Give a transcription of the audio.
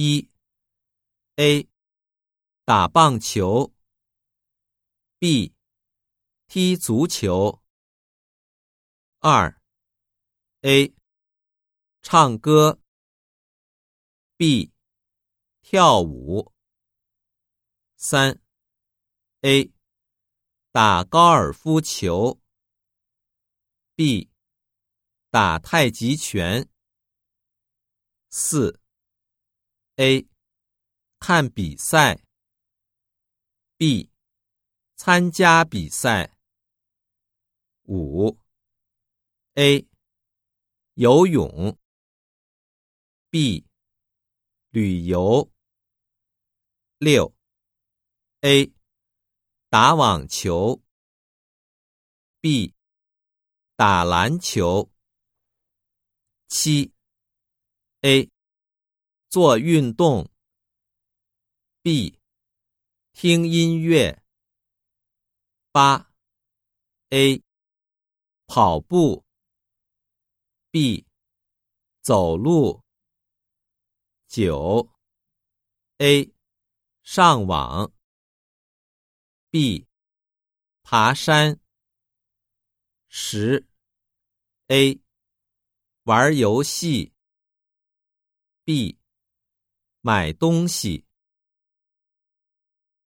一 A 打棒球，B 踢足球。二 A 唱歌，B 跳舞。三 A 打高尔夫球，B 打太极拳。四 A 看比赛，B 参加比赛。五 A 游泳，B 旅游。六 A 打网球，B 打篮球。七 A 做运动，B 听音乐。八 A 跑步，B 走路。九 A 上网，B 爬山。十 A 玩游戏。B 买东西。